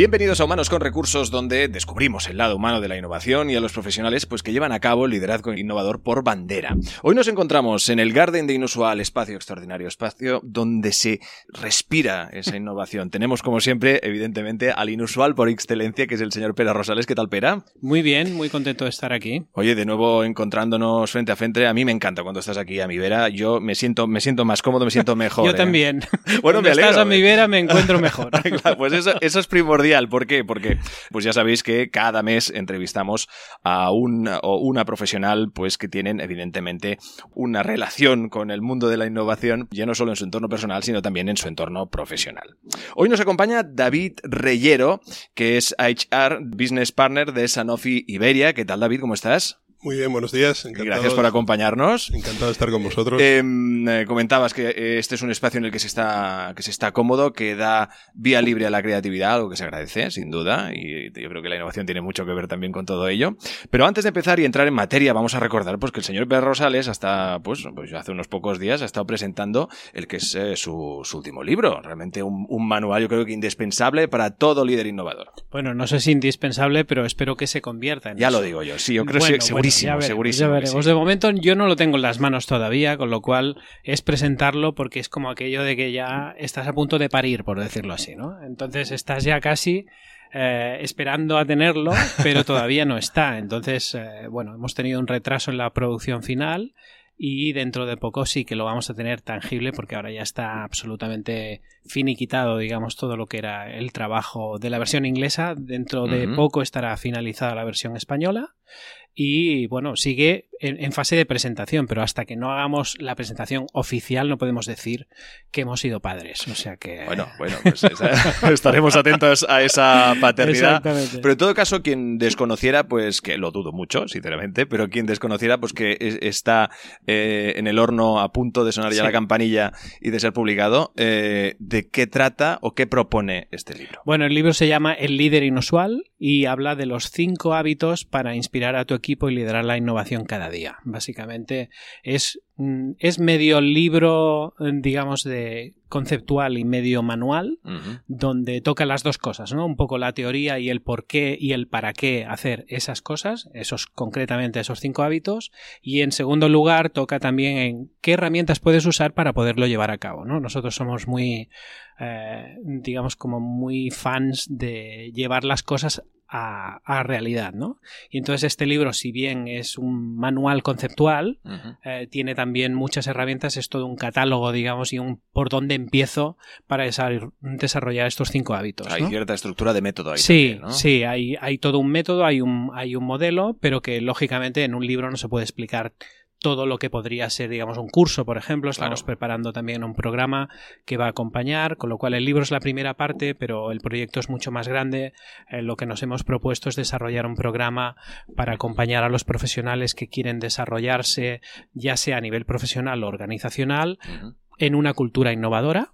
Bienvenidos a Humanos con Recursos, donde descubrimos el lado humano de la innovación y a los profesionales pues, que llevan a cabo el liderazgo innovador por bandera. Hoy nos encontramos en el Garden de Inusual, espacio extraordinario, espacio donde se respira esa innovación. Tenemos, como siempre, evidentemente, al inusual por excelencia, que es el señor Pera Rosales. ¿Qué tal, Pera? Muy bien, muy contento de estar aquí. Oye, de nuevo encontrándonos frente a frente, a mí me encanta cuando estás aquí a mi vera. Yo me siento, me siento más cómodo, me siento mejor. Yo ¿eh? también. Bueno, cuando me alegro. estás a mi vera me encuentro mejor. Claro, pues eso, eso es primordial. ¿Por qué? Porque pues ya sabéis que cada mes entrevistamos a un, o una profesional pues que tienen evidentemente una relación con el mundo de la innovación, ya no solo en su entorno personal, sino también en su entorno profesional. Hoy nos acompaña David Reyero, que es HR Business Partner de Sanofi Iberia. ¿Qué tal, David? ¿Cómo estás? Muy bien, buenos días. Gracias por acompañarnos. Encantado de estar con vosotros. Em, eh, comentabas que eh, este es un espacio en el que se está que se está cómodo, que da vía libre a la creatividad, algo que se agradece, sin duda, y yo creo que la innovación tiene mucho que ver también con todo ello. Pero antes de empezar y entrar en materia, vamos a recordar pues que el señor Pedro Rosales hasta pues, pues hace unos pocos días ha estado presentando el que es eh, su, su último libro, realmente un, un manual yo creo que indispensable para todo líder innovador. Bueno, no sé si indispensable, pero espero que se convierta en Ya eso. lo digo yo, sí, yo creo Bueno, que segurísimo, ya veremos, segurísimo. ya veremos. sí. De momento yo no lo tengo en las manos todavía, con lo cual es presentarlo porque es como aquello de que ya estás a punto de parir, por decirlo así, ¿no? Entonces estás ya casi eh, esperando a tenerlo, pero todavía no está. Entonces, eh, bueno, hemos tenido un retraso en la producción final y dentro de poco sí que lo vamos a tener tangible porque ahora ya está absolutamente finiquitado, digamos, todo lo que era el trabajo de la versión inglesa. Dentro de Ujú. poco estará finalizada la versión española y bueno, sigue en, en fase de presentación, pero hasta que no hagamos la presentación oficial no podemos decir que hemos sido padres. O sea que... Bueno, bueno, pues esa- estaremos atentos a esa paternidad. Pero en todo caso, quien desconociera, pues que lo dudo mucho, sinceramente, pero quien desconociera, pues que es- está eh, en el horno a punto de sonar ya Sí. la campanilla y de ser publicado, eh, ¿de qué trata o qué propone este libro? Bueno, el libro se llama El líder inusual y habla de los cinco hábitos para inspirar a tu equipo y liderar la innovación cada día. Básicamente es, mm, es medio libro, eh, digamos, de conceptual y medio manual, donde toca las dos cosas, ¿no? Un poco la teoría y el por qué y el para qué hacer esas cosas, esos concretamente esos cinco hábitos, y en segundo lugar toca también en qué herramientas puedes usar para poderlo llevar a cabo, ¿no? Nosotros somos muy, eh, digamos, como muy fans de llevar las cosas a, a realidad, ¿no? Y entonces este libro, si bien es un manual conceptual, eh, tiene también muchas herramientas, es todo un catálogo, digamos, y un por dónde empiezo para desa- desarrollar estos cinco hábitos. Hay ¿no? cierta estructura de método ahí. Sí, también, ¿no? sí, hay, hay todo un método, hay un, hay un modelo, pero que lógicamente en un libro no se puede explicar todo lo que podría ser, digamos, un curso, por ejemplo. Estamos Claro. preparando también un programa que va a acompañar, con lo cual el libro es la primera parte, pero el proyecto es mucho más grande. Eh, lo que nos hemos propuesto es desarrollar un programa para acompañar a los profesionales que quieren desarrollarse, ya sea a nivel profesional o organizacional, en una cultura innovadora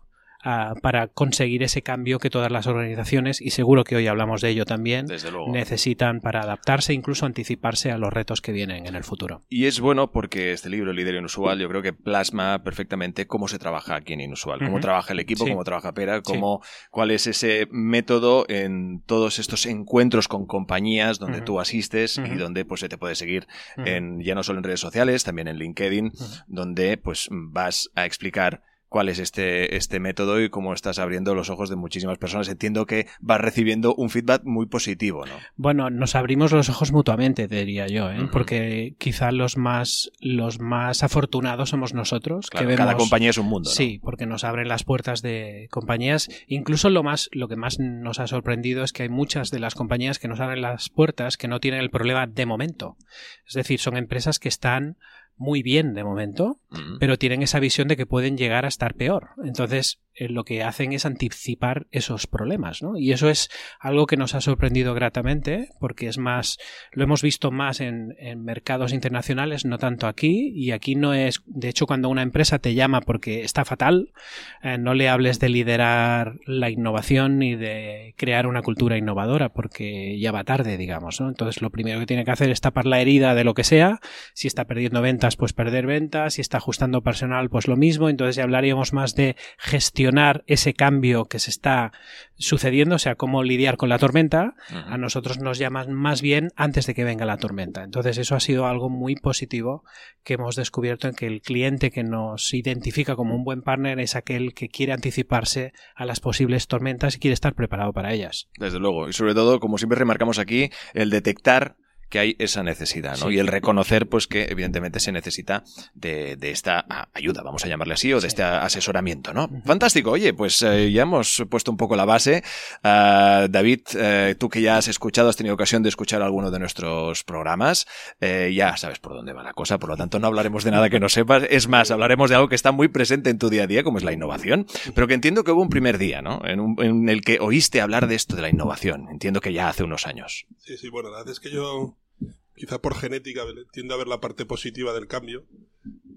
para conseguir ese cambio que todas las organizaciones, y seguro que hoy hablamos de ello también, Desde luego. necesitan para adaptarse e incluso anticiparse a los retos que vienen en el futuro. Y es bueno porque este libro, El líder inusual, yo creo que plasma perfectamente cómo se trabaja aquí en Inusual, cómo trabaja el equipo, Sí. cómo trabaja Pera, cómo, cuál es ese método en todos estos encuentros con compañías donde tú asistes y donde pues se te puede seguir en, ya no solo en redes sociales, también en LinkedIn, donde pues vas a explicar cuál es este, este método y cómo estás abriendo los ojos de muchísimas personas. Entiendo que vas recibiendo un feedback muy positivo, ¿no? Bueno, nos abrimos los ojos mutuamente, te diría yo, ¿eh? Porque quizá los más, los más afortunados somos nosotros. Claro, que vemos, cada compañía es un mundo, ¿no? Sí, porque nos abren las puertas de compañías. Incluso lo más, lo que más nos ha sorprendido es que hay muchas de las compañías que nos abren las puertas que no tienen el problema de momento. Es decir, son empresas que están muy bien de momento, pero tienen esa visión de que pueden llegar a estar peor. Entonces, lo que hacen es anticipar esos problemas, ¿no? Y eso es algo que nos ha sorprendido gratamente, porque es más, lo hemos visto más en, mercados internacionales, no tanto aquí, y aquí no es, de hecho, cuando una empresa te llama porque está fatal, eh, no le hables de liderar la innovación ni de crear una cultura innovadora, porque ya va tarde, digamos. Entonces, lo primero que tiene que hacer es tapar la herida de lo que sea, si está perdiendo ventas, pues perder ventas, si está ajustando personal, pues lo mismo, entonces ya hablaríamos más de gestión ese cambio que se está sucediendo, o sea, cómo lidiar con la tormenta, a nosotros nos llaman más bien antes de que venga la tormenta. Entonces eso ha sido algo muy positivo que hemos descubierto en que el cliente que nos identifica como un buen partner es aquel que quiere anticiparse a las posibles tormentas y quiere estar preparado para ellas. Desde luego, y sobre todo, como siempre remarcamos aquí, el detectar que hay esa necesidad, ¿no? Y el reconocer, pues, que evidentemente se necesita de, esta ayuda, vamos a llamarle así, o de este asesoramiento, ¿no? Fantástico. Oye, pues eh, ya hemos puesto un poco la base. Ah, David, eh, tú que ya has escuchado, has tenido ocasión de escuchar alguno de nuestros programas, eh, ya sabes por dónde va la cosa, por lo tanto no hablaremos de nada que no sepas. Es más, hablaremos de algo que está muy presente en tu día a día, como es la innovación, pero que entiendo que hubo un primer día, ¿no? En, en el que oíste hablar de esto de la innovación. Entiendo que ya hace unos años. Sí, sí, bueno, la verdad es que yo quizá por genética tiendo a ver la parte positiva del cambio.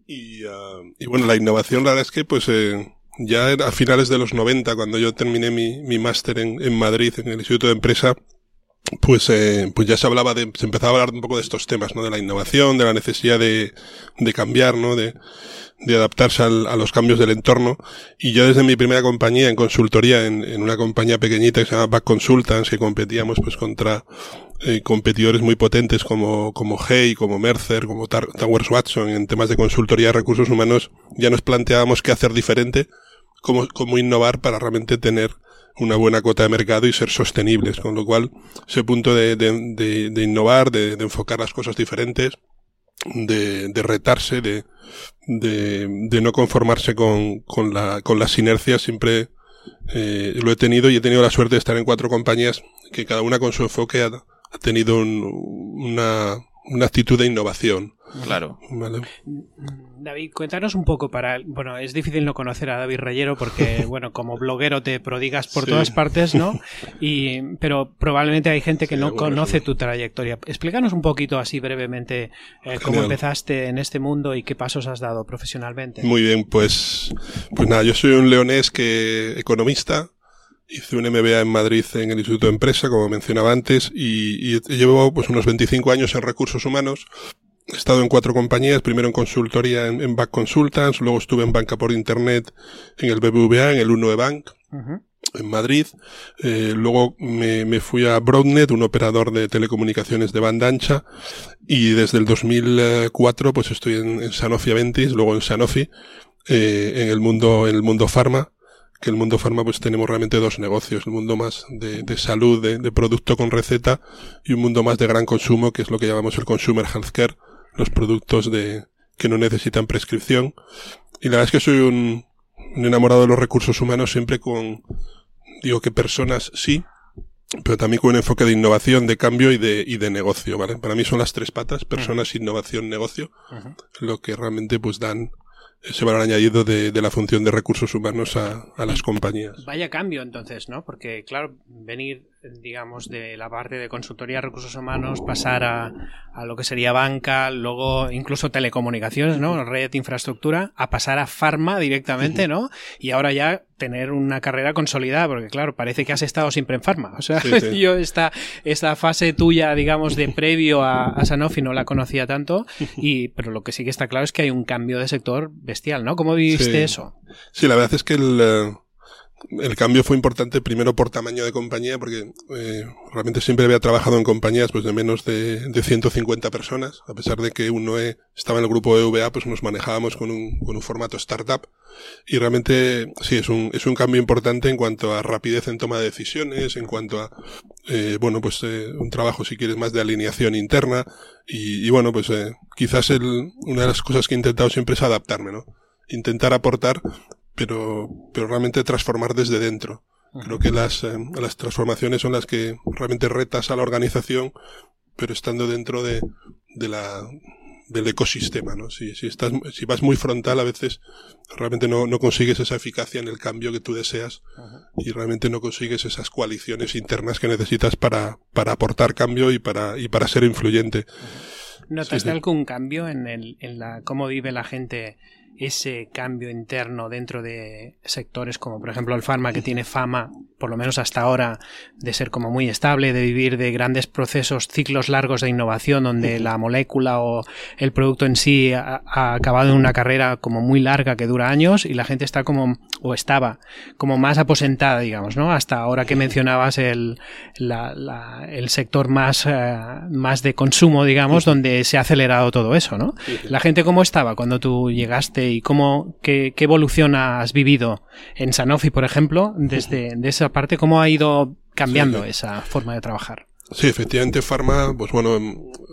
Y, ah, y bueno, la innovación, la verdad es que pues eh, ya a finales de los 90, cuando yo terminé mi, mi máster en, en Madrid, en el Instituto de Empresa, pues, eh, pues ya se hablaba de, se empezaba a hablar un poco de estos temas, ¿no? De la innovación, de la necesidad de, de cambiar, ¿no? De, de adaptarse al, a los cambios del entorno. Y yo desde mi primera compañía en consultoría, en, en una compañía pequeñita que se llama Back Consultants, que competíamos pues contra eh, competidores muy potentes como, como Hey, como Mercer, como Towers Watson en temas de consultoría de recursos humanos, ya nos planteábamos qué hacer diferente, cómo, cómo innovar para realmente tener una buena cuota de mercado y ser sostenibles. Con lo cual, ese punto de, innovar, de, enfocar las cosas diferentes, de, retarse, de, no conformarse con, con, la, con las inercias, siempre eh, lo he tenido y he tenido la suerte de estar en cuatro compañías que cada una con su enfoque ha, ha tenido una, una actitud de innovación. Claro. David, cuéntanos un poco para. Bueno, es difícil no conocer a David Reyero porque, bueno, como bloguero te prodigas por todas partes, ¿no? Y, pero probablemente hay gente que no conoce tu trayectoria. Explícanos un poquito así brevemente eh, cómo empezaste en este mundo y qué pasos has dado profesionalmente. Muy bien, pues, pues nada, yo soy un leonés que economista Hice un MBA en Madrid en el Instituto de Empresa, como mencionaba antes, y, y llevo pues unos 25 años en recursos humanos. He estado en cuatro compañías, primero en consultoría en, Back Consultants, luego estuve en banca por internet en el BBVA, en el 1 Bank, en Madrid. Eh, luego me, me, fui a Broadnet, un operador de telecomunicaciones de banda ancha, y desde el 2004 pues estoy en, en Sanofi Aventis, luego en Sanofi, eh, en el mundo, en el mundo pharma que el mundo farma pues tenemos realmente dos negocios, el mundo más de, de salud, de, de, producto con receta y un mundo más de gran consumo, que es lo que llamamos el consumer healthcare, los productos de, que no necesitan prescripción. Y la verdad es que soy un, un enamorado de los recursos humanos siempre con, digo que personas sí, pero también con un enfoque de innovación, de cambio y de, y de negocio, ¿vale? Para mí son las tres patas, personas, innovación, negocio, lo que realmente pues dan ese valor añadido de, de, la función de recursos humanos a, a, las compañías. Vaya cambio entonces, ¿no? Porque, claro, venir, digamos, de la parte de consultoría de recursos humanos, pasar a, a lo que sería banca, luego incluso telecomunicaciones, ¿no? Red infraestructura, a pasar a farma directamente, ¿no? Y ahora ya tener una carrera consolidada, porque claro, parece que has estado siempre en Pharma. O sea, sí, sí. yo esta, esta fase tuya, digamos, de previo a, a, Sanofi no la conocía tanto, y, pero lo que sí que está claro es que hay un cambio de sector bestial, ¿no? ¿Cómo viviste sí. eso? Sí, la verdad es que el, uh el cambio fue importante primero por tamaño de compañía, porque eh, realmente siempre había trabajado en compañías pues de menos de, de 150 personas, a pesar de que uno estaba en el grupo EVA, pues nos manejábamos con un, con un formato startup. Y realmente sí, es un, es un cambio importante en cuanto a rapidez en toma de decisiones, en cuanto a, eh, bueno, pues eh, un trabajo, si quieres, más de alineación interna. Y, y bueno, pues eh, quizás el, una de las cosas que he intentado siempre es adaptarme, ¿no? Intentar aportar pero, pero realmente transformar desde dentro. Creo que las, eh, las transformaciones son las que realmente retas a la organización, pero estando dentro de, de la, del ecosistema, ¿no? Si, si, estás, si vas muy frontal, a veces realmente no, no consigues esa eficacia en el cambio que tú deseas y realmente no consigues esas coaliciones internas que necesitas para, para aportar cambio y para, y para ser influyente. ¿Notaste sí, algún cambio en, el, en la, cómo vive la gente ese cambio interno dentro de sectores como por ejemplo el farma que tiene fama, por lo menos hasta ahora, de ser como muy estable, de vivir de grandes procesos, ciclos largos de innovación donde la molécula o el producto en sí ha, ha, acabado en una carrera como muy larga que dura años y la gente está como, o estaba, como más aposentada, digamos, ¿no? Hasta ahora que mencionabas el, la, la, el sector más, uh, más de consumo, digamos, donde se ha acelerado todo eso, ¿no? La gente cómo estaba cuando tú llegaste y cómo, qué, qué evolución has vivido en Sanofi, por ejemplo, desde de esa parte, cómo ha ido cambiando sí, esa forma de trabajar. Sí, efectivamente, Pharma, pues bueno,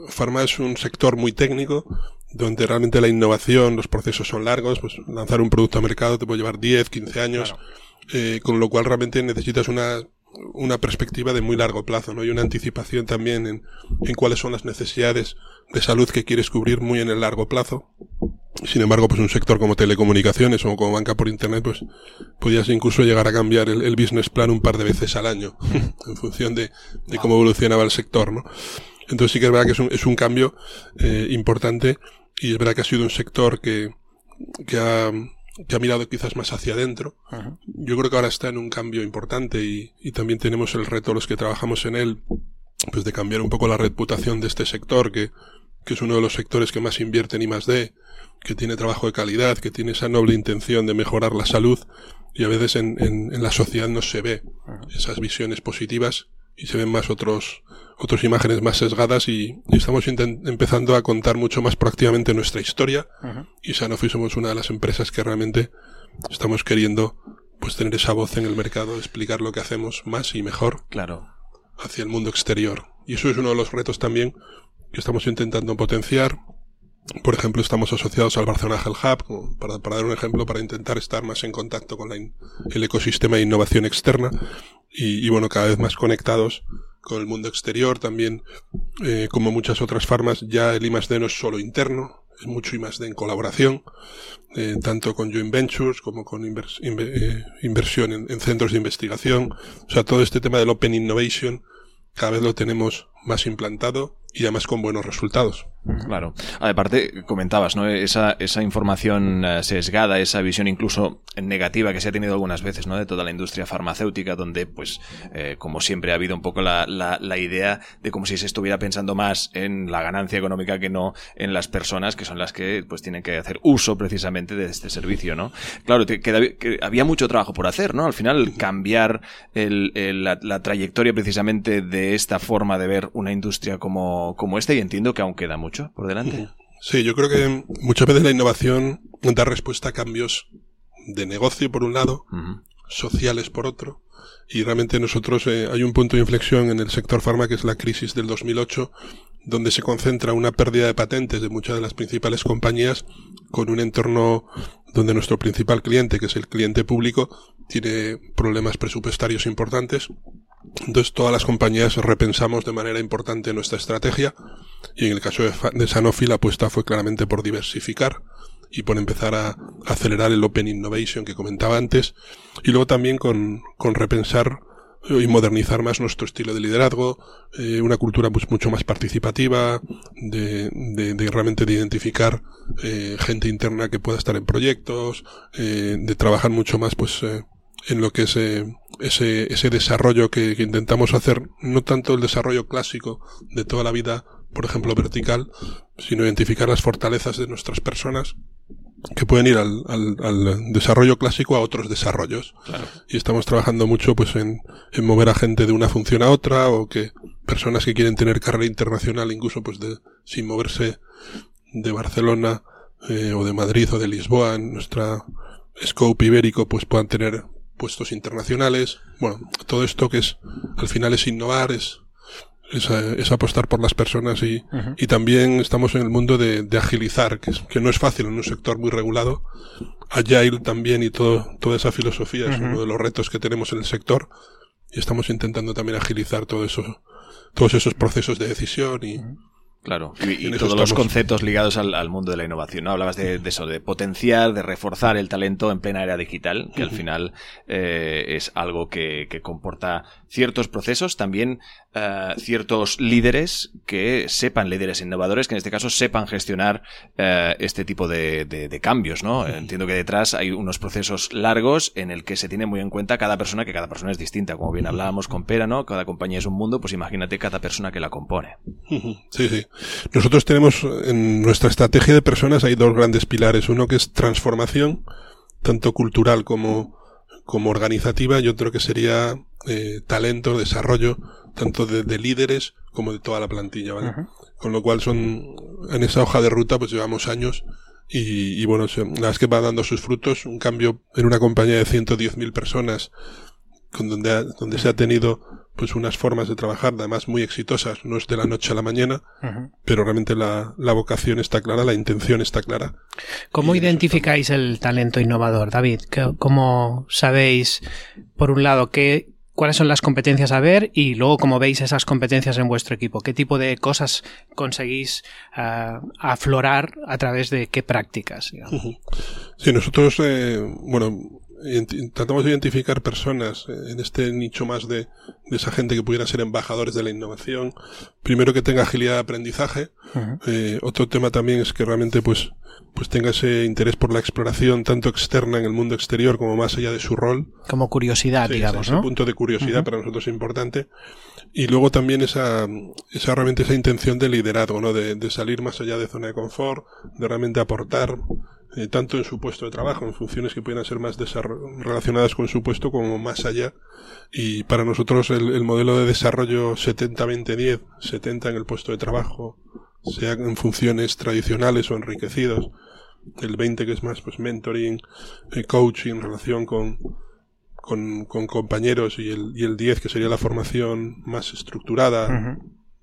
Pharma es un sector muy técnico, donde realmente la innovación, los procesos son largos, pues lanzar un producto a mercado te puede llevar 10, 15 años, claro. eh, con lo cual realmente necesitas una, una perspectiva de muy largo plazo, ¿no? Y una anticipación también en, en cuáles son las necesidades de salud que quieres cubrir muy en el largo plazo. Sin embargo, pues un sector como telecomunicaciones o como banca por internet, pues podías incluso llegar a cambiar el, el business plan un par de veces al año, en función de, de, cómo evolucionaba el sector, ¿no? Entonces sí que es verdad que es un, es un cambio eh, importante y es verdad que ha sido un sector que, que ha, que ha mirado quizás más hacia adentro. Yo creo que ahora está en un cambio importante y, y también tenemos el reto los que trabajamos en él, pues de cambiar un poco la reputación de este sector, que, que es uno de los sectores que más invierte en I más D, que tiene trabajo de calidad, que tiene esa noble intención de mejorar la salud y a veces en, en, en la sociedad no se ve esas visiones positivas y se ven más otros otras imágenes más sesgadas y, y estamos empezando a contar mucho más proactivamente nuestra historia uh -huh. y Sanofi somos una de las empresas que realmente estamos queriendo pues tener esa voz en el mercado, explicar lo que hacemos más y mejor claro. hacia el mundo exterior. Y eso es uno de los retos también que estamos intentando potenciar por ejemplo, estamos asociados al Barcelona Health Hub, para, para, dar un ejemplo, para intentar estar más en contacto con la in, el ecosistema de innovación externa y, y, bueno, cada vez más conectados con el mundo exterior. También, eh, como muchas otras farmas, ya el I+D no es solo interno, es mucho I+D en colaboración, eh, tanto con joint ventures como con eh, inversión en, en centros de investigación. O sea, todo este tema del Open Innovation cada vez lo tenemos más implantado y además con buenos resultados. Claro. Aparte, comentabas, ¿no? Esa, esa información uh, sesgada, esa visión incluso negativa que se ha tenido algunas veces, ¿no? De toda la industria farmacéutica, donde, pues, eh, como siempre ha habido un poco la, la, la, idea de como si se estuviera pensando más en la ganancia económica que no en las personas, que son las que, pues, tienen que hacer uso precisamente de este servicio, ¿no? Claro, que, que había mucho trabajo por hacer, ¿no? Al final, cambiar el, el, la, la trayectoria precisamente de esta forma de ver una industria como, como esta, y entiendo que aún queda mucho por delante. Sí, yo creo que muchas veces la innovación da respuesta a cambios de negocio por un lado, uh -huh. sociales por otro, y realmente nosotros eh, hay un punto de inflexión en el sector farma que es la crisis del 2008, donde se concentra una pérdida de patentes de muchas de las principales compañías con un entorno donde nuestro principal cliente, que es el cliente público, tiene problemas presupuestarios importantes entonces todas las compañías repensamos de manera importante nuestra estrategia y en el caso de, Sanofi la apuesta fue claramente por diversificar y por empezar a acelerar el Open Innovation que comentaba antes y luego también con, con repensar y modernizar más nuestro estilo de liderazgo, eh, una cultura pues mucho más participativa, de, de, de realmente de identificar eh, gente interna que pueda estar en proyectos, eh, de trabajar mucho más pues eh, en lo que es eh, ese, ese desarrollo que, que, intentamos hacer, no tanto el desarrollo clásico de toda la vida, por ejemplo, vertical, sino identificar las fortalezas de nuestras personas que pueden ir al, al, al desarrollo clásico a otros desarrollos. Claro. Y estamos trabajando mucho pues en, en, mover a gente de una función a otra o que personas que quieren tener carrera internacional incluso pues de, sin moverse de Barcelona eh, o de Madrid o de Lisboa en nuestra scope ibérico pues puedan tener puestos internacionales. Bueno, todo esto que es, al final es innovar, es, es, es apostar por las personas y, uh -huh. y también estamos en el mundo de, de agilizar, que, es, que, no es fácil en un sector muy regulado. Agile también y todo, toda esa filosofía uh -huh. es uno de los retos que tenemos en el sector y estamos intentando también agilizar todo eso, todos esos procesos de decisión y, uh -huh Claro, y, todos los conceptos ligados al, al mundo de la innovación, ¿no? Hablabas de, de eso, de potenciar, de reforzar el talento en plena era digital, que al final eh, es algo que, que comporta ciertos procesos, también eh, ciertos líderes que sepan, líderes innovadores, que en este caso sepan gestionar eh, este tipo de, de- de cambios, ¿no? Entiendo que detrás hay unos procesos largos en el que se tiene muy en cuenta cada persona, que cada persona es distinta, como bien hablábamos con Pera, ¿no? Cada compañía es un mundo, pues imagínate cada persona que la compone. Sí, sí. Nosotros tenemos en nuestra estrategia de personas hay dos grandes pilares. Uno que es transformación, tanto cultural como, como organizativa, y otro que sería eh, talento, desarrollo, tanto de, de líderes como de toda la plantilla, ¿vale? Con lo cual son, en esa hoja de ruta, pues llevamos años y, y bueno, se- la verdad es que va dando sus frutos. Un cambio en una compañía de 110.000 personas, con donde, ha- donde se ha tenido pues unas formas de trabajar, además muy exitosas, no es de la noche a la mañana, pero realmente la, la vocación está clara, la intención está clara. ¿Cómo Y identificáis el talento innovador, David? ¿Qué- ¿Cómo sabéis, por un lado, qué, cuáles son las competencias a ver y luego cómo veis esas competencias en vuestro equipo? ¿Qué tipo de cosas conseguís ah, aflorar a través de qué prácticas? Sí, nosotros, eh, bueno, tratamos de identificar personas eh, en este nicho más de, de esa gente que pudiera ser embajadores de la innovación. Primero que tenga agilidad de aprendizaje. Eh, otro tema también es que realmente pues, pues tenga ese interés por la exploración tanto externa en el mundo exterior como más allá de su rol. Como curiosidad, Sí, digamos, ese ¿no? punto de curiosidad para nosotros es importante. Y luego también esa, esa realmente esa intención de liderazgo, ¿no? De, de salir más allá de zona de confort, de realmente aportar, eh, tanto en su puesto de trabajo, en funciones que puedan ser más relacionadas con su puesto, como más allá. Y para nosotros el, el modelo de desarrollo 70-20-10, 70 en el puesto de trabajo, sea en funciones tradicionales o enriquecidos, el 20 que es más pues mentoring, eh, coaching, relación con, con, con compañeros y el, y el 10 que sería la formación más estructurada,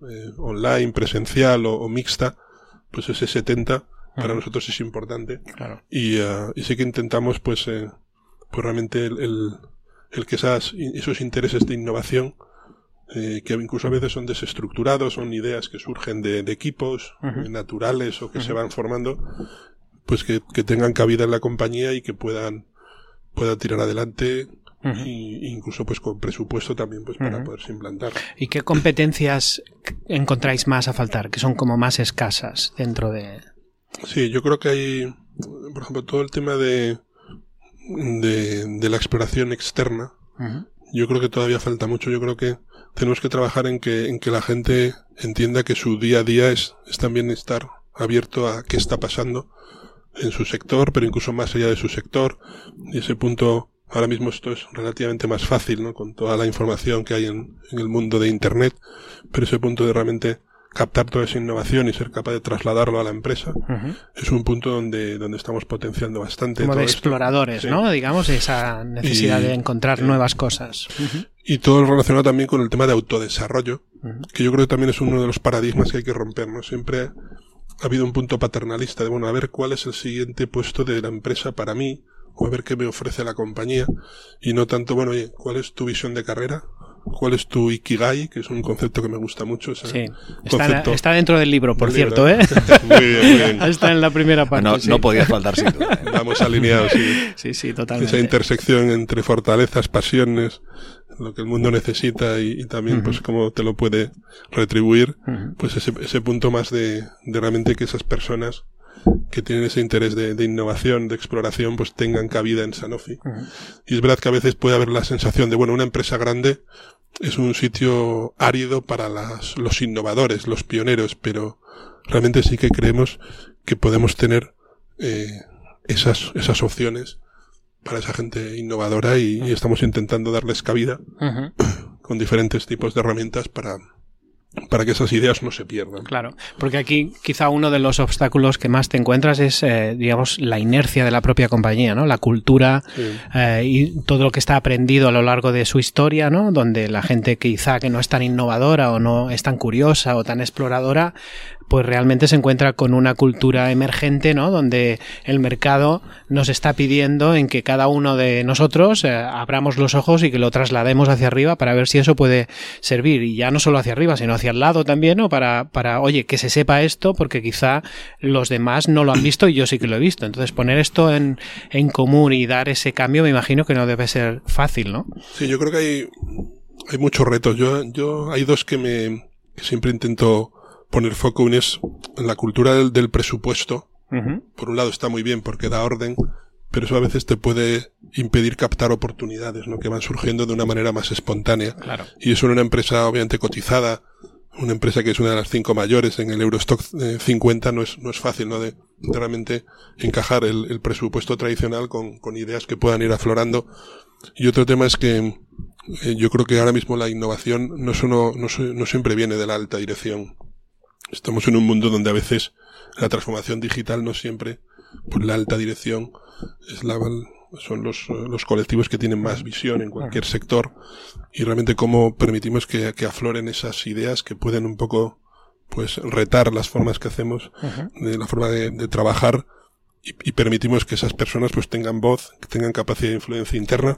eh, online, presencial o, o mixta, pues ese 70 para nosotros es importante. Claro. Y, ah, y sí que intentamos pues, eh, pues realmente el, el, el que esas, esos intereses de innovación eh, que incluso a veces son desestructurados, son ideas que surgen de, de equipos eh, naturales o que se van formando, pues que, que tengan cabida en la compañía y que puedan, puedan tirar adelante y incluso pues con presupuesto también pues para Ujú. poderse implantar. ¿Y qué competencias encontráis más a faltar, que son como más escasas dentro de... Sí, yo creo que hay, por ejemplo, todo el tema de, de, de la exploración externa. Yo creo que todavía falta mucho. Yo creo que tenemos que trabajar en que, en que la gente entienda que su día a día es, es también estar abierto a qué está pasando en su sector, pero incluso más allá de su sector. Y ese punto, ahora mismo esto es relativamente más fácil, ¿no? Con toda la información que hay en, en el mundo de Internet, pero ese punto de realmente captar toda esa innovación y ser capaz de trasladarlo a la empresa es un punto donde, donde estamos potenciando bastante. Como todo de esto. exploradores, Sí. ¿no? Digamos, esa necesidad Y- de encontrar eh, nuevas cosas. Y todo relacionado también con el tema de autodesarrollo, que yo creo que también es uno de los paradigmas que hay que romper, ¿no? Siempre ha habido un punto paternalista de, bueno, a ver cuál es el siguiente puesto de la empresa para mí, o a ver qué me ofrece la compañía, y no tanto, bueno, oye, ¿cuál es tu visión de carrera? ¿Cuál es tu ikigai? Que es un concepto que me gusta mucho. ese Sí. Está, concepto está dentro del libro, por del cierto, libro. ¿eh? muy bien, muy bien. está en la primera parte. no, sí. no podía faltar sin duda. ¿eh? Vamos alineados, sí. Sí, sí, esa totalmente. intersección entre fortalezas, pasiones, lo que el mundo necesita y, y también pues cómo te lo puede retribuir, pues ese, ese punto más de, de realmente que esas personas que tienen ese interés de, de innovación, de exploración, pues tengan cabida en Sanofi. Y es verdad que a veces puede haber la sensación de, bueno, una empresa grande es un sitio árido para las, los innovadores, los pioneros, pero realmente sí que creemos que podemos tener eh, esas, esas opciones para esa gente innovadora y, y estamos intentando darles cabida con diferentes tipos de herramientas para, para que esas ideas no se pierdan. Claro, porque aquí quizá uno de los obstáculos que más te encuentras es, eh, digamos, la inercia de la propia compañía, ¿no? La cultura Sí. eh, y todo lo que está aprendido a lo largo de su historia, ¿no? Donde la gente quizá que no es tan innovadora o no es tan curiosa o tan exploradora, pues realmente se encuentra con una cultura emergente, ¿no? Donde el mercado nos está pidiendo en que cada uno de nosotros eh, abramos los ojos y que lo traslademos hacia arriba para ver si eso puede servir. Y ya no solo hacia arriba, sino hacia el lado también, ¿no? Para, para oye, que se sepa esto, porque quizá los demás no lo han visto y yo sí que lo he visto. Entonces, poner esto en, en común y dar ese cambio, me imagino que no debe ser fácil, ¿no? Sí, yo creo que hay, hay muchos retos. Yo, yo, hay dos que me, que siempre intento poner foco en es en la cultura del, del presupuesto. Por un lado está muy bien porque da orden, pero eso a veces te puede impedir captar oportunidades, ¿no? Que van surgiendo de una manera más espontánea. Claro. Y eso en una empresa obviamente cotizada, una empresa que es una de las cinco mayores en el Eurostock 50 no es, no es fácil, ¿no? De, de realmente encajar el, el, presupuesto tradicional con, con ideas que puedan ir aflorando. Y otro tema es que eh, yo creo que ahora mismo la innovación no, solo, no, no siempre viene de la alta dirección. Estamos en un mundo donde a veces la transformación digital no siempre, por la alta dirección, es la, son los, los colectivos que tienen más visión en cualquier sector. Y realmente cómo permitimos que, que afloren esas ideas que pueden un poco pues retar las formas que hacemos, de la forma de, de trabajar y, y, permitimos que esas personas pues tengan voz, que tengan capacidad de influencia interna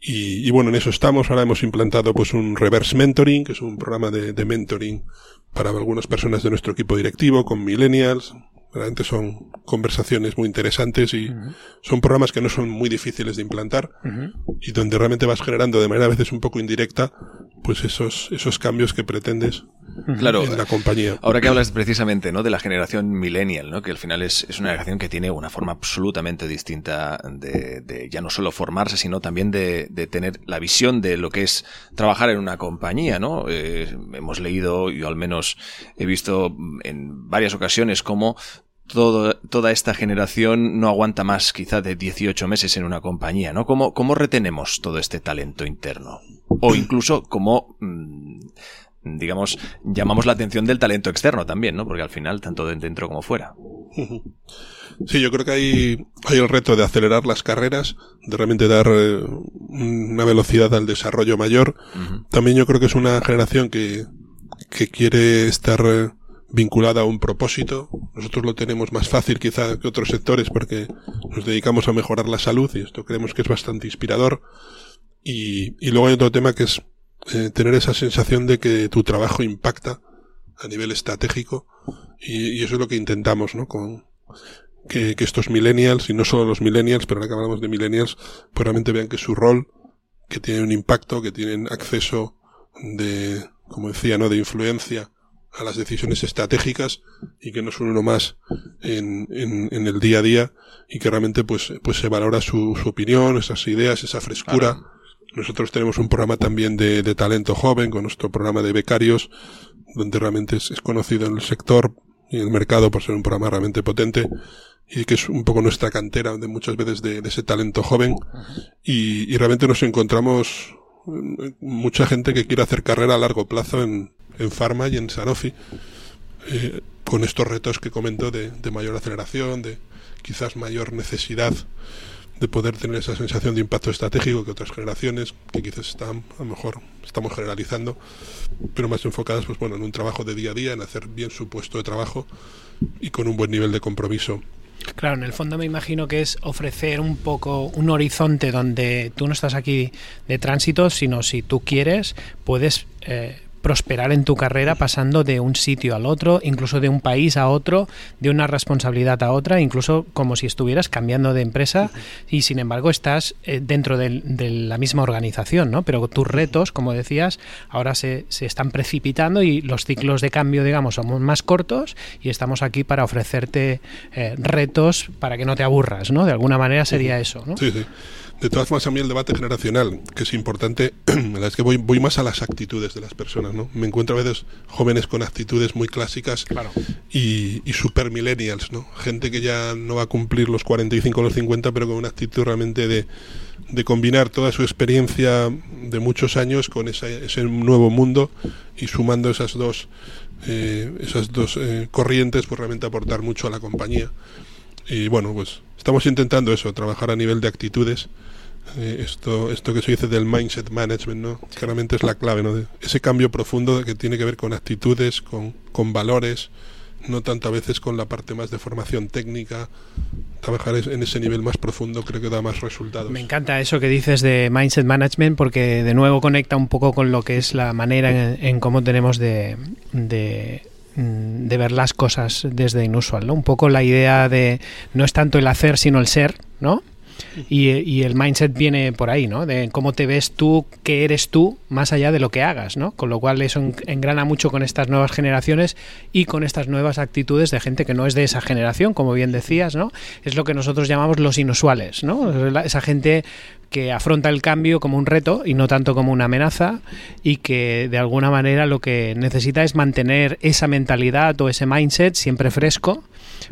y, y, bueno, en eso estamos. Ahora hemos implantado pues un reverse mentoring, que es un programa de, de mentoring para algunas personas de nuestro equipo directivo con millennials. Realmente son conversaciones muy interesantes y uh -huh. son programas que no son muy difíciles de implantar uh -huh. y donde realmente vas generando de manera a veces un poco indirecta pues esos, esos cambios que pretendes claro, en la compañía. Ahora que hablas precisamente ¿no? de la generación millennial, ¿no? que al final es, es una generación que tiene una forma absolutamente distinta de, de ya no solo formarse, sino también de, de, tener la visión de lo que es trabajar en una compañía. ¿no? Eh, hemos leído, yo al menos he visto en varias ocasiones cómo todo, toda esta generación no aguanta más quizá de 18 meses en una compañía, ¿no? ¿Cómo, cómo retenemos todo este talento interno? O incluso cómo, mmm, digamos, llamamos la atención del talento externo también, ¿no? Porque al final, tanto de dentro como fuera. Sí, yo creo que hay, hay el reto de acelerar las carreras, de realmente dar eh, una velocidad al desarrollo mayor. Uh -huh. También yo creo que es una generación que, que quiere estar eh, vinculada a un propósito. Nosotros lo tenemos más fácil quizá que otros sectores porque nos dedicamos a mejorar la salud y esto creemos que es bastante inspirador. Y, y luego hay otro tema que es eh, tener esa sensación de que tu trabajo impacta a nivel estratégico y, y eso es lo que intentamos, ¿no? Con que, que, estos millennials y no solo los millennials, pero ahora que hablamos de millennials, pues realmente vean que su rol, que tiene un impacto, que tienen acceso de, como decía, ¿no? De influencia a las decisiones estratégicas y que no son uno más en, en, en, el día a día y que realmente pues, pues se valora su, su opinión, esas ideas, esa frescura. Claro. Nosotros tenemos un programa también de, de, talento joven con nuestro programa de becarios, donde realmente es, es, conocido en el sector y en el mercado por ser un programa realmente potente y que es un poco nuestra cantera de muchas veces de, de ese talento joven y, y realmente nos encontramos mucha gente que quiere hacer carrera a largo plazo en, en Pharma y en Sanofi, eh, con estos retos que comento de, de, mayor aceleración, de quizás mayor necesidad de poder tener esa sensación de impacto estratégico que otras generaciones, que quizás están, a lo mejor estamos generalizando, pero más enfocadas pues bueno, en un trabajo de día a día, en hacer bien su puesto de trabajo y con un buen nivel de compromiso. Claro, en el fondo me imagino que es ofrecer un poco un horizonte donde tú no estás aquí de tránsito, sino si tú quieres, puedes eh, prosperar en tu carrera pasando de un sitio al otro, incluso de un país a otro, de una responsabilidad a otra, incluso como si estuvieras cambiando de empresa y sin embargo estás eh, dentro de, de, la misma organización, ¿no? Pero tus retos, como decías, ahora se, se, están precipitando y los ciclos de cambio, digamos, son más cortos y estamos aquí para ofrecerte eh, retos para que no te aburras, ¿no? De alguna manera sería eso, ¿no? Sí, sí. De todas formas, a mí el debate generacional, que es importante, la verdad es que voy, voy más a las actitudes de las personas, ¿no? Me encuentro a veces jóvenes con actitudes muy clásicas claro. y, y super millennials, ¿no? Gente que ya no va a cumplir los 45 o los 50, pero con una actitud realmente de, de combinar toda su experiencia de muchos años con esa, ese nuevo mundo y sumando esas dos, eh, esas dos eh, corrientes, pues realmente aportar mucho a la compañía. Y bueno, pues estamos intentando eso, trabajar a nivel de actitudes eh, esto, esto que se dice del mindset management, ¿no? Claramente es la clave, ¿no? De ese cambio profundo que tiene que ver con actitudes, con, con valores no tanto a veces con la parte más de formación técnica. Trabajar en ese nivel más profundo creo que da más resultados. Me encanta eso que dices de Mindset Management porque de nuevo conecta un poco con lo que es la manera en, cómo tenemos de, de de ver las cosas desde inusual, ¿no? Un poco la idea de no es tanto el hacer sino el ser, ¿no? Y, el mindset viene por ahí, ¿no? De cómo te ves tú, qué eres tú, más allá de lo que hagas, ¿no? Con lo cual eso engrana mucho con estas nuevas generaciones y con estas nuevas actitudes de gente que no es de esa generación, como bien decías, ¿no? Es lo que nosotros llamamos los inusuales, ¿no? Esa gente que afronta el cambio como un reto y no tanto como una amenaza y que de alguna manera lo que necesita es mantener esa mentalidad o ese mindset siempre fresco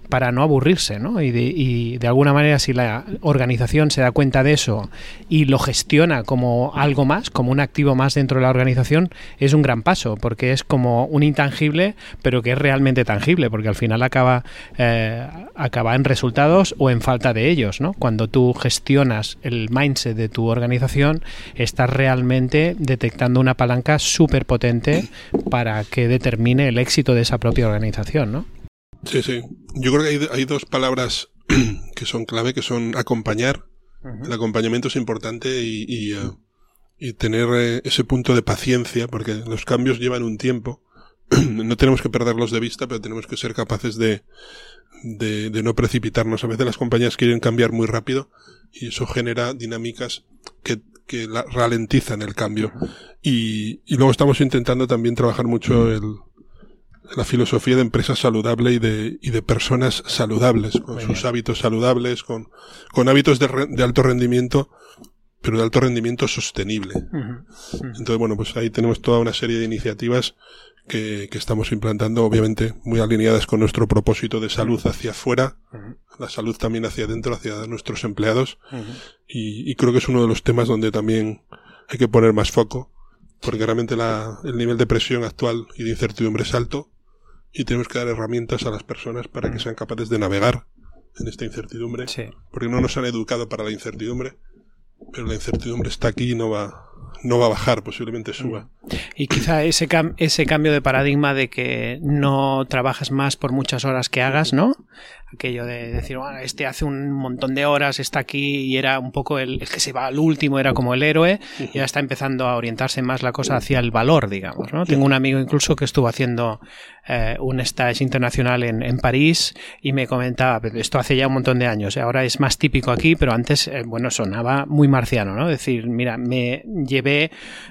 para no aburrirse, ¿no? Y de, alguna manera si la organización se da cuenta de eso y lo gestiona como algo más, como un activo más dentro de la organización, es un gran paso, porque es como un intangible, pero que es realmente tangible, porque al final acaba, eh, acaba en resultados o en falta de ellos, ¿no? Cuando tú gestionas el mindset de tu organización, estás realmente detectando una palanca súper potente para que determine el éxito de esa propia organización, ¿no? Sí, sí. Yo creo que hay, dos palabras que son clave, que son acompañar. El acompañamiento es importante y, eh, tener eh, ese punto de paciencia, porque los cambios llevan un tiempo. no tenemos que perderlos de vista, pero tenemos que ser capaces de, de, no precipitarnos. A veces las compañías quieren cambiar muy rápido y eso genera dinámicas que, que ralentizan el cambio. Y, y luego estamos intentando también trabajar mucho el, la filosofía de empresa saludable y de, y de personas saludables, con sus hábitos saludables, con, con hábitos de, de, alto rendimiento, pero de alto rendimiento sostenible. Entonces, bueno, pues ahí tenemos toda una serie de iniciativas que, que, estamos implantando, obviamente muy alineadas con nuestro propósito de salud hacia afuera, la salud también hacia adentro, hacia nuestros empleados, y, y creo que es uno de los temas donde también hay que poner más foco porque realmente la, el nivel de presión actual y de incertidumbre es alto y tenemos que dar herramientas a las personas para que sean capaces de navegar en esta incertidumbre. Porque no nos han educado para la incertidumbre, pero la incertidumbre está aquí y no va, no va a bajar, posiblemente suba. Y quizá ese, ese cambio de paradigma de que no trabajas más por muchas horas que hagas, ¿no? aquello de decir, bueno, este hace un montón de horas, está aquí y era un poco el, que se va al último, era como el héroe, y ya está empezando a orientarse más la cosa hacia el valor, digamos, ¿no? Tengo un amigo incluso que estuvo haciendo eh, un stage internacional en, en, París y me comentaba, esto hace ya un montón de años, ahora es más típico aquí, pero antes, eh, bueno, sonaba muy marciano, ¿no? Decir, mira, me llevé,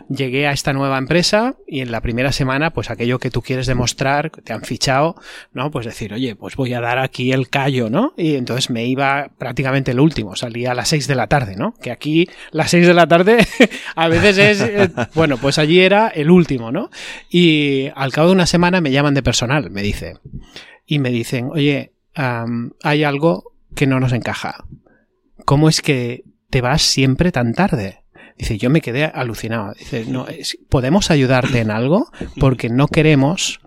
llegué a esta nueva empresa y en la primera semana, pues aquello que tú quieres demostrar, que te han fichado, ¿no? Pues decir, oye, pues voy a dar aquí el callo, ¿no? Y entonces me iba prácticamente el último, salía a las 6 de la tarde, ¿no? Que aquí las 6 de la tarde a veces es, eh, bueno, pues allí era el último, ¿no? Y al cabo de una semana me llaman de personal, me dice, y me dicen, oye, hay algo que no nos encaja. ¿Cómo es que te vas siempre tan tarde? Dice, yo me quedé alucinado. Dice, no, ¿podemos ayudarte en algo? Porque no queremos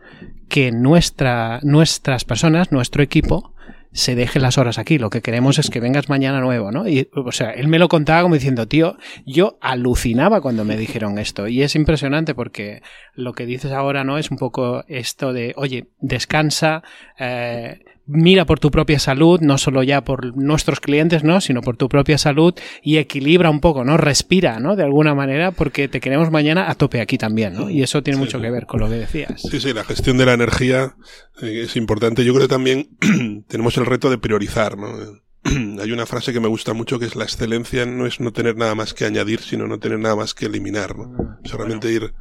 que nuestra, nuestras personas, nuestro equipo, se deje las horas aquí. Lo que queremos es que vengas mañana nuevo, ¿no? Y, o sea, él me lo contaba como diciendo, tío, yo alucinaba cuando me dijeron esto. Y es impresionante porque lo que dices ahora, ¿no? Es un poco esto de, oye, descansa, eh, mira por tu propia salud, no solo ya por nuestros clientes, ¿no? Sino por tu propia salud y equilibra un poco, ¿no? Respira, ¿no? De alguna manera, porque te queremos mañana a tope aquí también, ¿no? Y eso tiene mucho que ver con lo que decías. Sí, sí, la gestión de la energía eh, es importante. Yo creo que también tenemos el reto de priorizar, ¿no? Hay una frase que me gusta mucho que es la excelencia no es no tener nada más que añadir, sino no tener nada más que eliminar, ¿no? Ah, o sea, realmente ir,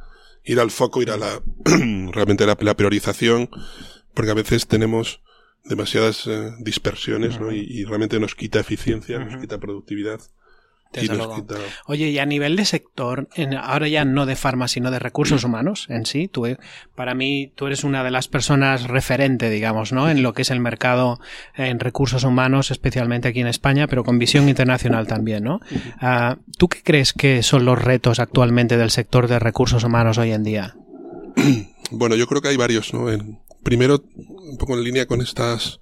ir al foco, ir a la, realmente la, la priorización, porque a veces tenemos demasiadas eh, dispersiones, ¿no? Y, realmente nos quita eficiencia, nos quita productividad. Quita... Oye, y a nivel de sector, en, ahora ya no de farma, sino de recursos humanos en sí, tú, para mí tú eres una de las personas referente, digamos, ¿no? En lo que es el mercado en recursos humanos, especialmente aquí en España, pero con visión internacional también, ¿no? Ah, ¿Tú qué crees que son los retos actualmente del sector de recursos humanos hoy en día? Bueno, yo creo que hay varios, ¿no? Primero, un poco en línea con estas,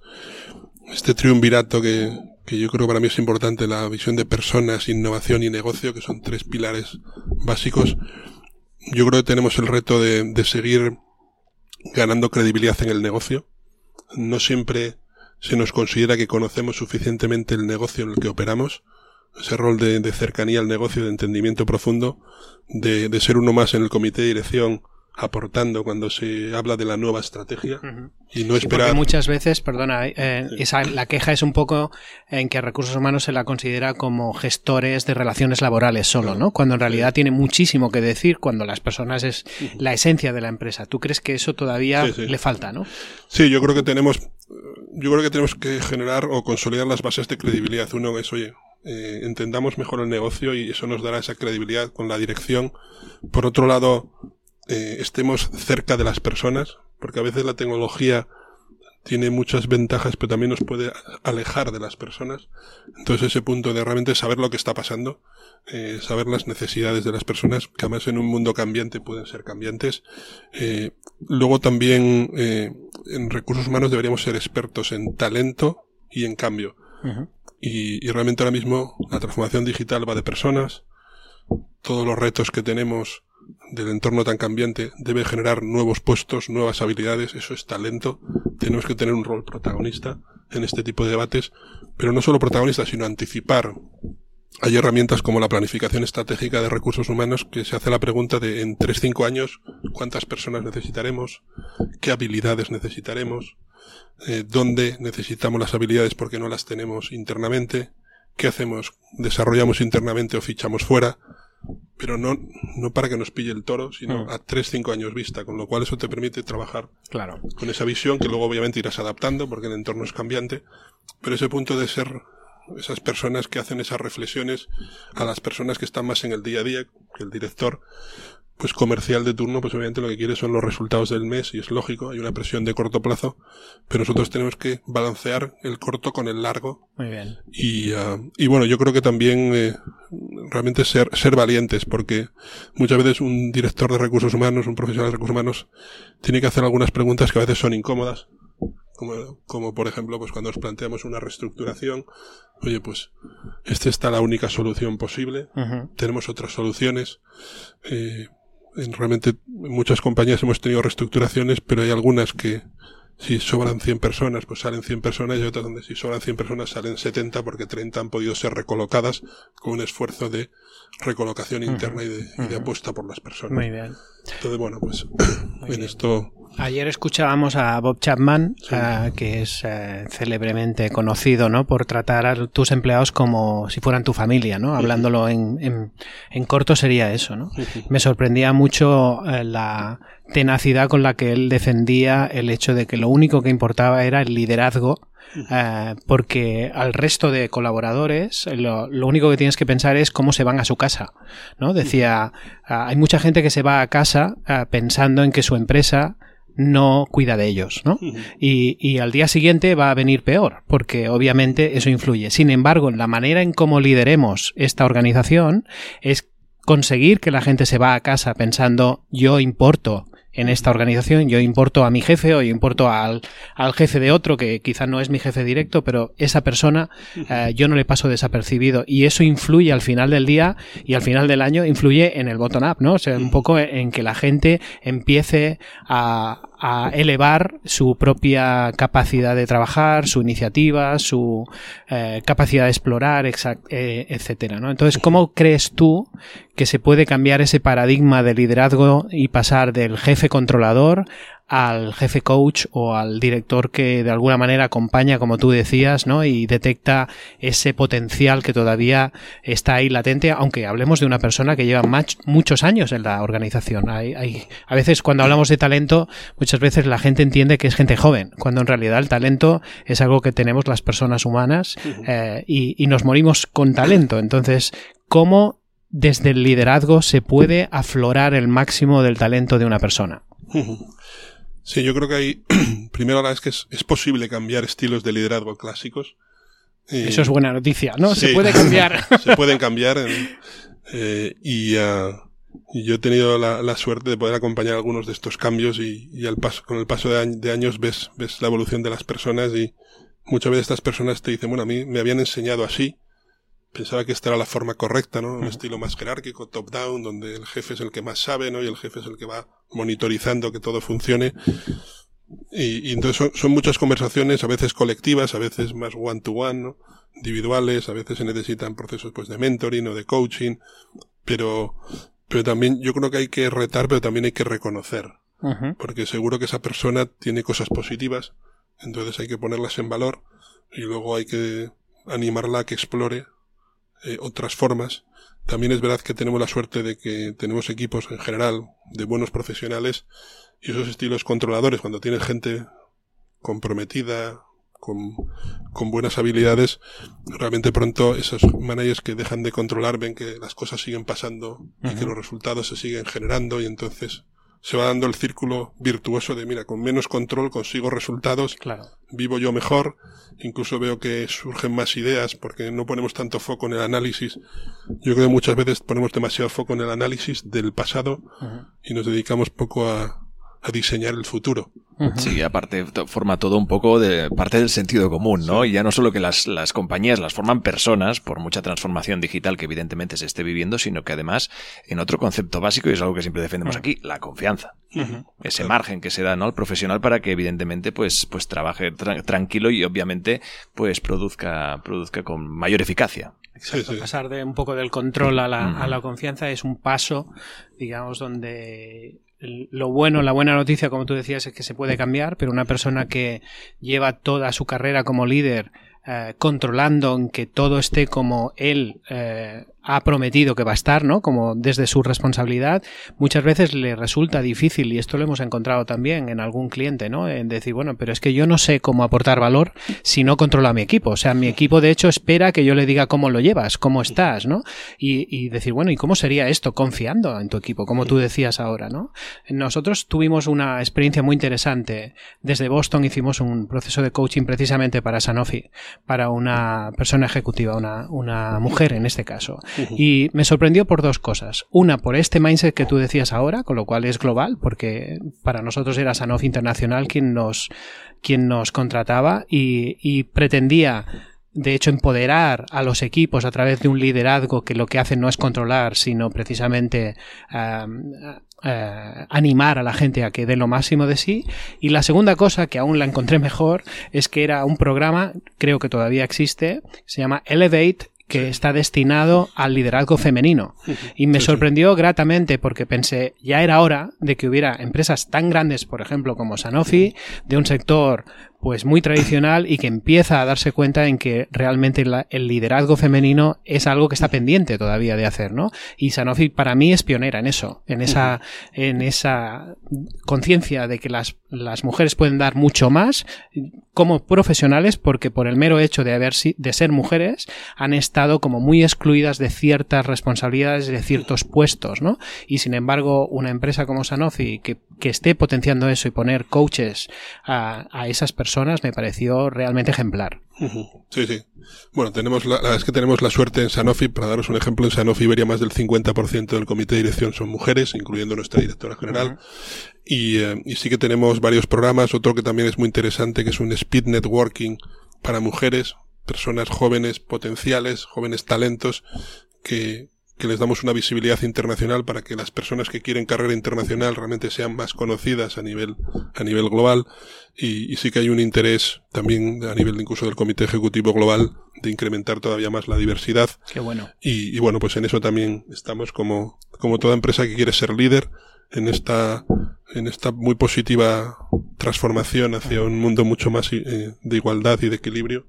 este triunvirato que, que yo creo para mí es importante, la visión de personas, innovación y negocio, que son tres pilares básicos. Yo creo que tenemos el reto de, de seguir ganando credibilidad en el negocio. no siempre se nos considera que conocemos suficientemente el negocio en el que operamos, ese rol de, cercanía al negocio, de entendimiento profundo, de, de, ser uno más en el comité de dirección, aportando cuando se habla de la nueva estrategia y no esperar. muchas veces, perdona, eh, esa, la queja es un poco en que recursos humanos se la considera como gestores de relaciones laborales solo, ¿no? Cuando en realidad tiene muchísimo que decir cuando las personas es la esencia de la empresa. ¿Tú crees que eso todavía le falta, no? Sí, yo creo que tenemos, yo creo que tenemos que generar o consolidar las bases de credibilidad. Uno es, oye, eh, entendamos mejor el negocio y eso nos dará esa credibilidad con la dirección. Por otro lado, eh, estemos cerca de las personas, porque a veces la tecnología tiene muchas ventajas, pero también nos puede alejar de las personas. Entonces ese punto de realmente saber lo que está pasando, eh, saber las necesidades de las personas, que además en un mundo cambiante pueden ser cambiantes. Eh, luego también eh, en recursos humanos deberíamos ser expertos en talento y en cambio. y, y realmente ahora mismo la transformación digital va de personas. Todos los retos que tenemos del entorno tan cambiante debe generar nuevos puestos, nuevas habilidades, eso es talento. Tenemos que tener un rol protagonista en este tipo de debates, pero no solo protagonista, sino anticipar. Hay herramientas como la planificación estratégica de recursos humanos que se hace la pregunta de en 3-5 años cuántas personas necesitaremos, qué habilidades necesitaremos, eh, dónde necesitamos las habilidades porque no las tenemos internamente, qué hacemos, desarrollamos internamente o fichamos fuera pero no, no para que nos pille el toro, sino mm. a 3-5 años vista, con lo cual eso te permite trabajar claro. con esa visión que luego obviamente irás adaptando porque el entorno es cambiante, pero ese punto de ser esas personas que hacen esas reflexiones a las personas que están más en el día a día, que el director, pues comercial de turno, pues obviamente lo que quiere son los resultados del mes y es lógico, hay una presión de corto plazo, pero nosotros tenemos que balancear el corto con el largo. Muy bien. Y, ah, y bueno, yo creo que también eh, realmente ser, ser valientes, porque muchas veces un director de recursos humanos, un profesional de recursos humanos, tiene que hacer algunas preguntas que a veces son incómodas. Como, como por ejemplo, pues cuando nos planteamos una reestructuración, oye, pues esta está la única solución posible, tenemos otras soluciones, eh, realmente en muchas compañías hemos tenido reestructuraciones, pero hay algunas que si sobran 100 personas, pues salen 100 personas y otras donde si sobran 100 personas salen 70 porque 30 han podido ser recolocadas con un esfuerzo de recolocación interna y, de, apuesta por las personas. Muy bien. Entonces, bueno, pues en esto Ayer escuchábamos a Bob Chapman, eh, que es eh, célebremente conocido, ¿no? Por tratar a tus empleados como si fueran tu familia, ¿no? Hablándolo en, en, corto sería eso, ¿no? Me sorprendía mucho eh, la tenacidad con la que él defendía el hecho de que lo único que importaba era el liderazgo porque al resto de colaboradores lo, lo, único que tienes que pensar es cómo se van a su casa, ¿no? Decía, hay mucha gente que se va a casa pensando en que su empresa no cuida de ellos, ¿no? y, y, al día siguiente va a venir peor, porque obviamente eso influye. Sin embargo, la manera en cómo lideremos esta organización es conseguir que la gente se va a casa pensando yo importo en esta organización, yo importo a mi jefe o yo importo al, al jefe de otro que quizá no es mi jefe directo, pero esa persona eh, yo no le paso desapercibido y eso influye al final del día y al final del año influye en el bottom up, ¿no? O sea, un poco en que la gente empiece a, a elevar su propia capacidad de trabajar, su iniciativa, su eh, capacidad de explorar, eh, etcétera. ¿no? Entonces, ¿cómo crees tú que se puede cambiar ese paradigma de liderazgo y pasar del jefe controlador al jefe coach o al director que de alguna manera acompaña, como tú decías, ¿no? Y detecta ese potencial que todavía está ahí latente, aunque hablemos de una persona que lleva muchos años en la organización. Hay, hay, a veces cuando hablamos de talento, muchas veces la gente entiende que es gente joven, cuando en realidad el talento es algo que tenemos las personas humanas eh, y, y nos morimos con talento. Entonces, ¿cómo desde el liderazgo se puede aflorar el máximo del talento de una persona? Sí, yo creo que hay, primero la es que es, posible cambiar estilos de liderazgo clásicos. Eso es buena noticia, ¿no? se puede cambiar. se pueden cambiar. Eh, y, y, yo he tenido la, suerte de poder acompañar algunos de estos cambios y, y al paso, con el paso de, de, años ves, ves la evolución de las personas y muchas veces estas personas te dicen, bueno, a mí me habían enseñado así pensaba que esta era la forma correcta, ¿no? Un estilo más jerárquico, top-down, donde el jefe es el que más sabe, ¿no? Y el jefe es el que va monitorizando que todo funcione. Y, y entonces son, son, muchas conversaciones, a veces colectivas, a veces más one-to-one, ¿no? individuales, a veces se necesitan procesos pues de mentoring o de coaching, pero, pero también yo creo que hay que retar, pero también hay que reconocer. Uh -huh. Porque seguro que esa persona tiene cosas positivas, entonces hay que ponerlas en valor y luego hay que animarla a que explore eh, otras formas. También es verdad que tenemos la suerte de que tenemos equipos en general de buenos profesionales y esos estilos controladores, cuando tienes gente comprometida, con, con, buenas habilidades, realmente pronto esos managers que dejan de controlar ven que las cosas siguen pasando uh -huh. y que los resultados se siguen generando y entonces se va dando el círculo virtuoso de mira, con menos control consigo resultados, claro. vivo yo mejor, incluso veo que surgen más ideas porque no ponemos tanto foco en el análisis. Yo creo que muchas veces ponemos demasiado foco en el análisis del pasado uh -huh. y nos dedicamos poco a, a diseñar el futuro. Sí, aparte forma todo un poco de parte del sentido común, ¿no? Sí. Y ya no solo que las, las compañías las forman personas por mucha transformación digital que evidentemente se esté viviendo, sino que además en otro concepto básico, y es algo que siempre defendemos uh -huh. aquí, la confianza. Uh -huh. Ese margen que se da, ¿no? Al profesional para que evidentemente pues, pues trabaje tra tranquilo y obviamente pues produzca, produzca con mayor eficacia. Exacto, sí, sí. pasar de un poco del control a la, a la confianza es un paso, digamos, donde lo bueno, la buena noticia, como tú decías, es que se puede cambiar, pero una persona que lleva toda su carrera como líder eh, controlando en que todo esté como él eh, ha prometido que va a estar, ¿no? Como desde su responsabilidad, muchas veces le resulta difícil, y esto lo hemos encontrado también en algún cliente, ¿no? En decir, bueno, pero es que yo no sé cómo aportar valor si no controlo a mi equipo. O sea, mi equipo de hecho espera que yo le diga cómo lo llevas, cómo estás, ¿no? Y, y decir, bueno, ¿y cómo sería esto? Confiando en tu equipo, como tú decías ahora, ¿no? Nosotros tuvimos una experiencia muy interesante. Desde Boston hicimos un proceso de coaching precisamente para Sanofi, para una persona ejecutiva, una, una mujer en este caso. Y me sorprendió por dos cosas. Una, por este mindset que tú decías ahora, con lo cual es global, porque para nosotros era Sanofi Internacional quien nos, quien nos contrataba y, y pretendía de hecho, empoderar a los equipos a través de un liderazgo que lo que hacen no es controlar, sino precisamente um, uh, animar a la gente a que dé lo máximo de sí. Y la segunda cosa, que aún la encontré mejor, es que era un programa, creo que todavía existe, se llama Elevate que está destinado al liderazgo femenino. Y me sorprendió gratamente porque pensé, ya era hora de que hubiera empresas tan grandes, por ejemplo, como Sanofi, de un sector pues muy tradicional y que empieza a darse cuenta en que realmente la, el liderazgo femenino es algo que está pendiente todavía de hacer, ¿no? Y Sanofi para mí es pionera en eso, en esa, en esa conciencia de que las, las mujeres pueden dar mucho más como profesionales porque por el mero hecho de haber de ser mujeres han estado como muy excluidas de ciertas responsabilidades de ciertos puestos, ¿no? Y sin embargo, una empresa como Sanofi que, que esté potenciando eso y poner coaches a, a esas personas me pareció realmente ejemplar. Sí, sí. Bueno, tenemos la, la verdad es que tenemos la suerte en Sanofi, para daros un ejemplo, en Sanofi Iberia más del 50% del comité de dirección son mujeres, incluyendo nuestra directora general. Uh -huh. y, eh, y sí que tenemos varios programas, otro que también es muy interesante, que es un speed networking para mujeres, personas jóvenes potenciales, jóvenes talentos, que, que les damos una visibilidad internacional para que las personas que quieren carrera internacional realmente sean más conocidas a nivel, a nivel global. Y, y sí que hay un interés también a nivel incluso del Comité Ejecutivo Global de incrementar todavía más la diversidad. Qué bueno. Y, y bueno, pues en eso también estamos como, como toda empresa que quiere ser líder en esta, en esta muy positiva transformación hacia un mundo mucho más eh, de igualdad y de equilibrio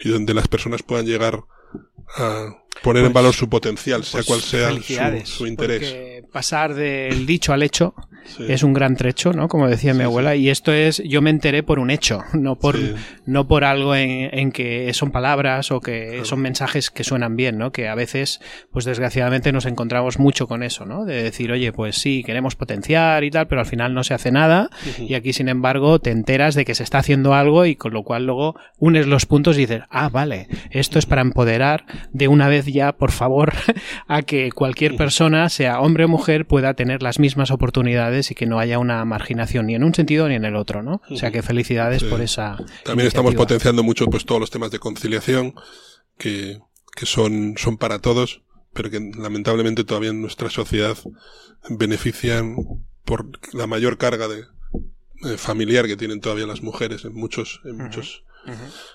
y donde las personas puedan llegar a poner pues, en valor su potencial, sea pues cual sea su, su, interés. pasar del dicho al hecho sí. es un gran trecho, ¿no? Como decía sí, mi abuela, y esto es, yo me enteré por un hecho, no por, no por algo en, en, que son palabras o que claro. son mensajes que suenan bien, ¿no? Que a veces, pues desgraciadamente nos encontramos mucho con eso, ¿no? De decir, oye, pues sí, queremos potenciar y tal, pero al final no se hace nada, uh -huh. y aquí, sin embargo, te enteras de que se está haciendo algo y con lo cual luego unes los puntos y dices, ah, vale, esto es para empoderar de una vez ya, por favor, a que cualquier persona, sea hombre o mujer, pueda tener las mismas oportunidades y que no haya una marginación ni en un sentido ni en el otro, ¿no? O sea que felicidades sí. por esa. También estamos potenciando mucho pues todos los temas de conciliación que, que son, son para todos, pero que lamentablemente todavía en nuestra sociedad benefician por la mayor carga de, eh, familiar que tienen todavía las mujeres en muchos, en muchos,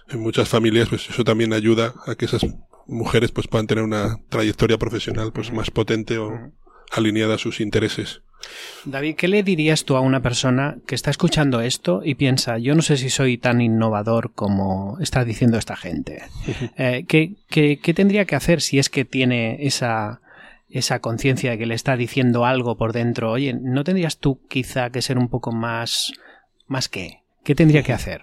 en muchas familias, pues eso también ayuda a que esas mujeres pues puedan tener una trayectoria profesional pues más potente o alineada a sus intereses. David, ¿qué le dirías tú a una persona que está escuchando esto y piensa, yo no sé si soy tan innovador como está diciendo esta gente? Eh, ¿qué, qué, qué, tendría que hacer si es que tiene esa, esa conciencia de que le está diciendo algo por dentro? Oye, ¿no tendrías tú quizá que ser un poco más... ¿Más qué? ¿Qué tendría que hacer?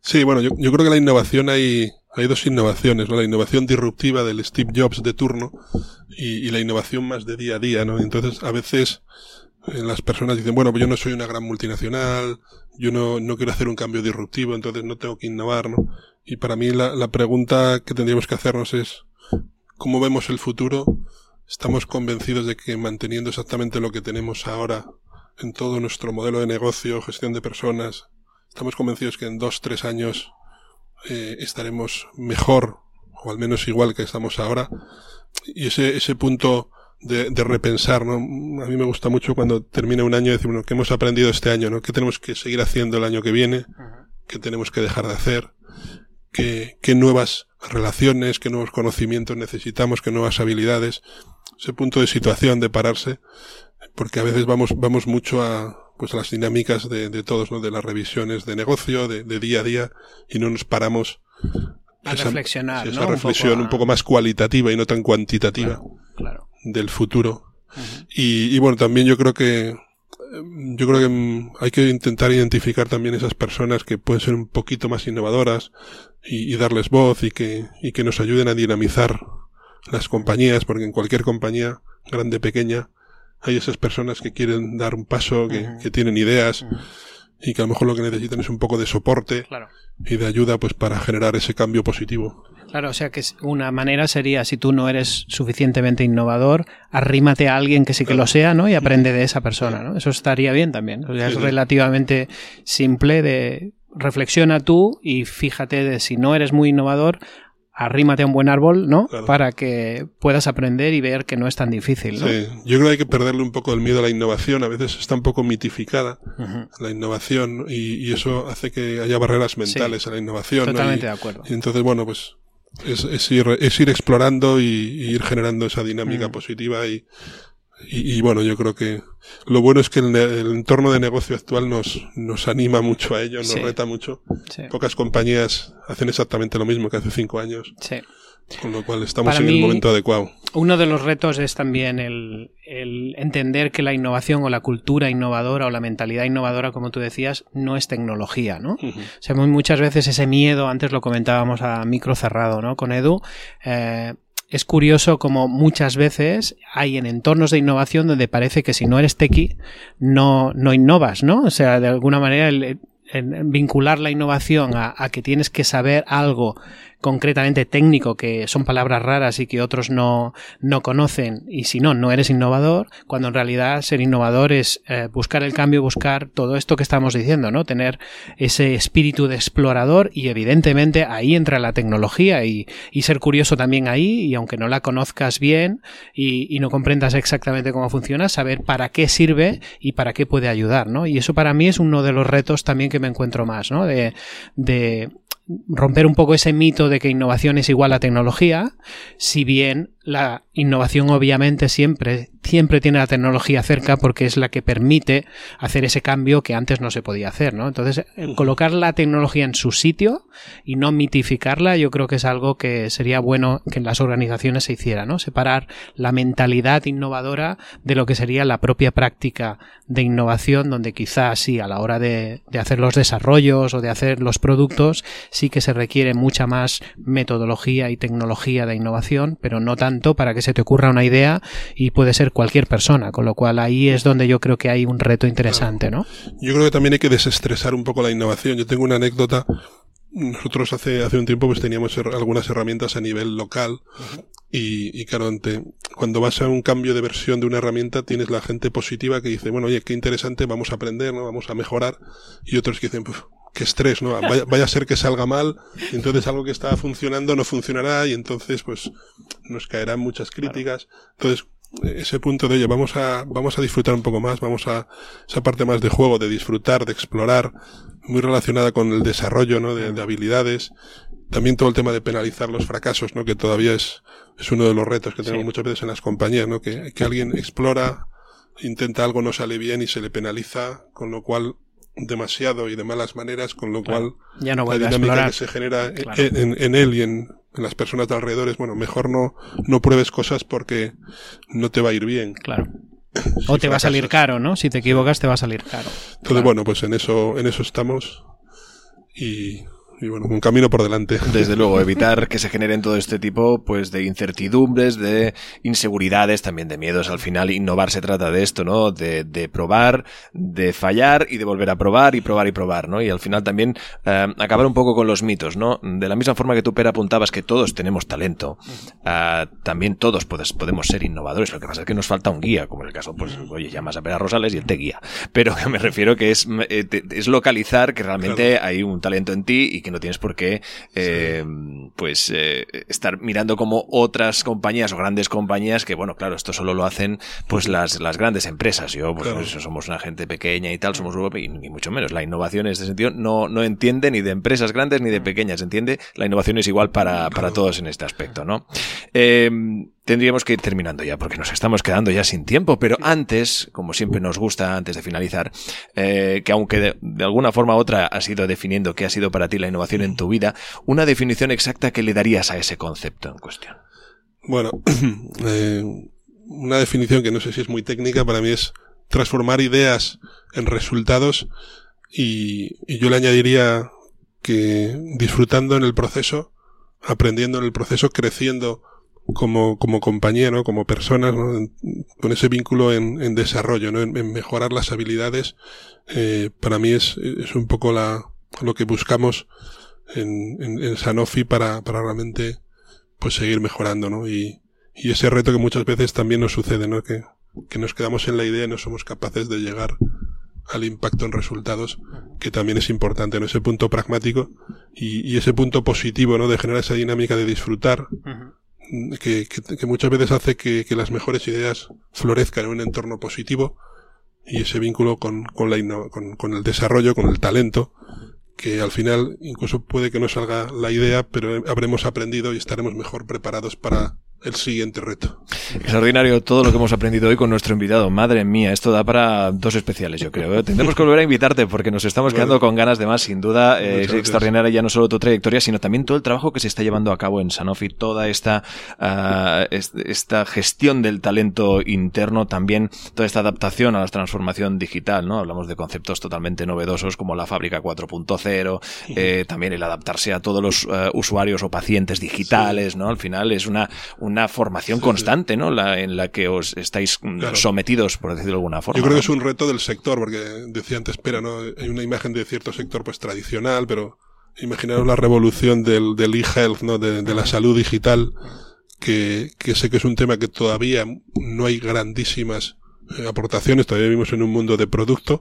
Sí, bueno, yo, yo creo que la innovación hay, hay dos innovaciones, ¿no? La innovación disruptiva del Steve Jobs de turno y, y, la innovación más de día a día, ¿no? Entonces, a veces eh, las personas dicen, bueno, pues yo no soy una gran multinacional, yo no, no quiero hacer un cambio disruptivo, entonces no tengo que innovar, ¿no? Y para mí la, la pregunta que tendríamos que hacernos es, ¿cómo vemos el futuro? ¿Estamos convencidos de que manteniendo exactamente lo que tenemos ahora en todo nuestro modelo de negocio, gestión de personas, estamos convencidos que en dos, tres años eh, estaremos mejor o al menos igual que estamos ahora. Y ese, ese punto de, de, repensar, ¿no? A mí me gusta mucho cuando termina un año decir, bueno, ¿qué hemos aprendido este año, no? ¿Qué tenemos que seguir haciendo el año que viene? ¿Qué tenemos que dejar de hacer? ¿Qué, qué nuevas relaciones, qué nuevos conocimientos necesitamos, qué nuevas habilidades? Ese punto de situación, de pararse, porque a veces vamos, vamos mucho a, pues las dinámicas de, de todos, ¿no? De las revisiones de negocio, de, de día a día, y no nos paramos a esa, reflexionar, esa ¿no? reflexión un poco, a... un poco, más cualitativa y no tan cuantitativa claro, claro. del futuro. Uh -huh. y, y, bueno, también yo creo que yo creo que hay que intentar identificar también esas personas que pueden ser un poquito más innovadoras y, y darles voz y que, y que nos ayuden a dinamizar las compañías, porque en cualquier compañía, grande, pequeña, hay esas personas que quieren dar un paso, que, uh -huh. que tienen ideas. Uh -huh y que a lo mejor lo que necesitan es un poco de soporte claro. y de ayuda pues para generar ese cambio positivo. Claro, o sea que una manera sería si tú no eres suficientemente innovador, arrímate a alguien que sí que claro. lo sea, ¿no? Y aprende de esa persona, ¿no? Eso estaría bien también. O sea, sí, es sí. relativamente simple de reflexiona tú y fíjate de si no eres muy innovador, arrímate a un buen árbol, ¿no? Claro. Para que puedas aprender y ver que no es tan difícil, ¿no? Sí, yo creo que hay que perderle un poco el miedo a la innovación. A veces está un poco mitificada uh -huh. la innovación y, y, eso hace que haya barreras mentales sí, a la innovación. Totalmente ¿no? y, de acuerdo. Y entonces, bueno, pues es, es, ir, es ir explorando y, y, ir generando esa dinámica uh -huh. positiva y, y, y, bueno, yo creo que lo bueno es que el, el, entorno de negocio actual nos, nos anima mucho a ello, nos sí. reta mucho. Sí. Pocas compañías hacen exactamente lo mismo que hace cinco años. Sí. Con lo cual estamos Para en mí, el momento adecuado. Uno de los retos es también el, el, entender que la innovación o la cultura innovadora o la mentalidad innovadora, como tú decías, no es tecnología, ¿no? Uh -huh. O sea, muchas veces ese miedo, antes lo comentábamos a micro cerrado, ¿no? Con Edu, eh, es curioso como muchas veces hay en entornos de innovación donde parece que si no eres tequi no, no innovas, ¿no? O sea, de alguna manera el, vincular la innovación a, que tienes que saber algo concretamente técnico, que son palabras raras y que otros no, no conocen, y si no, no eres innovador, cuando en realidad ser innovador es eh, buscar el cambio, buscar todo esto que estamos diciendo, ¿no? Tener ese espíritu de explorador y evidentemente ahí entra la tecnología y, y ser curioso también ahí, y aunque no la conozcas bien y, y no comprendas exactamente cómo funciona, saber para qué sirve y para qué puede ayudar, ¿no? Y eso para mí es uno de los retos también que me encuentro más, ¿no? De, de romper un poco ese mito de que innovación es igual a tecnología, si bien la innovación obviamente siempre, siempre tiene la tecnología cerca porque es la que permite hacer ese cambio que antes no se podía hacer, ¿no? Entonces, colocar la tecnología en su sitio y no mitificarla, yo creo que es algo que sería bueno que en las organizaciones se hiciera, ¿no? Separar la mentalidad innovadora de lo que sería la propia práctica de innovación, donde quizás sí, a la hora de, de hacer los desarrollos o de hacer los productos, sí que se requiere mucha más metodología y tecnología de innovación, pero no tanto para que se te ocurra una idea y puede ser cualquier persona, con lo cual ahí es donde yo creo que hay un reto interesante, ¿no? Yo creo que también hay que desestresar un poco la innovación. Yo tengo una anécdota nosotros hace, hace un tiempo pues teníamos algunas herramientas a nivel local uh -huh. y, y, claro, ante, cuando vas a un cambio de versión de una herramienta tienes la gente positiva que dice, bueno, oye, qué interesante, vamos a aprender, ¿no? Vamos a mejorar y otros que dicen, pues, qué estrés, ¿no? Vaya, vaya, a ser que salga mal, y entonces algo que estaba funcionando no funcionará y entonces pues nos caerán muchas críticas. Claro. Entonces, ese punto de, oye, vamos a, vamos a disfrutar un poco más, vamos a, esa parte más de juego, de disfrutar, de explorar, muy relacionada con el desarrollo, ¿no? De, de habilidades. También todo el tema de penalizar los fracasos, ¿no? Que todavía es, es uno de los retos que tenemos Sí. muchas veces en las compañías, ¿no? Que, que alguien explora, intenta algo, no sale bien y se le penaliza, con lo cual demasiado y de malas maneras, con lo Claro. cual Ya no la a dinámica que se genera Claro. en, en él y en, en las personas de alrededor es, bueno, mejor no, no pruebes cosas porque no te va a ir bien. Claro. Si O te va a salir caro, ¿no? Si te equivocas, te va a salir caro. Entonces, Claro. bueno, pues en eso, en eso estamos y, y bueno, un camino por delante. Desde luego, evitar que se generen todo este tipo pues de incertidumbres, de inseguridades, también de miedos. Al final, innovar se trata de esto, ¿no? De, de probar, de fallar y de volver a probar y probar y probar, ¿no? Y al final también eh, acabar un poco con los mitos, ¿no? De la misma forma que tú, Pera, apuntabas que todos tenemos talento, ah, también todos puedes- podemos ser innovadores. Lo que pasa es que nos falta un guía, como en el caso, pues, oye, llamas a Pera Rosales y él te guía. Pero me refiero que es, eh, te- es localizar que realmente hay un talento en ti y que no tienes por qué eh, pues eh, estar mirando como otras compañías o grandes compañías que bueno claro esto solo lo hacen pues las, las grandes empresas. Yo pues Claro. eso, somos una gente pequeña y tal somos y ni mucho menos. La innovación en este sentido no, no entiende ni de empresas grandes ni de pequeñas. Entiende la innovación es igual para, para todos en este aspecto no Eh, tendríamos que ir terminando ya porque nos estamos quedando ya sin tiempo pero antes como siempre nos gusta antes de finalizar eh, que aunque de, de alguna forma u otra has ido definiendo qué ha sido para ti la innovación en tu vida, una definición exacta que le darías a ese concepto en cuestión. Bueno, eh, una definición que no sé si es muy técnica, para mí es transformar ideas en resultados y, y yo le añadiría que disfrutando en el proceso, aprendiendo en el proceso, creciendo como, como compañía, ¿no? como personas, ¿no? Con ese vínculo en, en desarrollo, ¿no? en, en mejorar las habilidades, eh, para mí es, es un poco la, lo que buscamos en, en, en Sanofi para, para realmente pues seguir mejorando, ¿no? Y, y ese reto que muchas veces también nos sucede, ¿no? Que, que nos quedamos en la idea y no somos capaces de llegar al impacto en resultados, que también es importante, ¿no? Ese punto pragmático y, y ese punto positivo, ¿no? De generar esa dinámica de disfrutar. Que, que, que muchas veces hace que, que las mejores ideas florezcan en un entorno positivo y ese vínculo con, con, la con, con el desarrollo, con el talento, que al final incluso puede que no salga la idea, pero habremos aprendido y estaremos mejor preparados para el siguiente reto. Extraordinario todo lo que hemos aprendido hoy con nuestro invitado. Madre mía, esto da para dos especiales, yo creo. ¿eh? Tendremos que volver a invitarte porque nos estamos quedando con ganas de más, sin duda. Eh, es extraordinaria ya no solo tu trayectoria, sino también todo el trabajo que se está llevando a cabo en Sanofi, toda esta, ah, es- esta gestión del talento interno, también toda esta adaptación a la transformación digital, ¿no? Hablamos de conceptos totalmente novedosos como la fábrica 4.0, eh, también el adaptarse a todos los eh, usuarios o pacientes digitales, ¿no? Al final es una, una formación Sí, sí. constante, ¿no? La, en la que os estáis mm, Claro. sometidos, por decirlo de alguna forma. Yo creo ¿no? que es un reto del sector, porque decía antes, espera, ¿no? Hay una imagen de cierto sector pues tradicional, pero imaginaros la revolución del, del e-health, ¿no? De, de la salud digital, que, que sé que es un tema que todavía no hay grandísimas eh, aportaciones, todavía vivimos en un mundo de producto,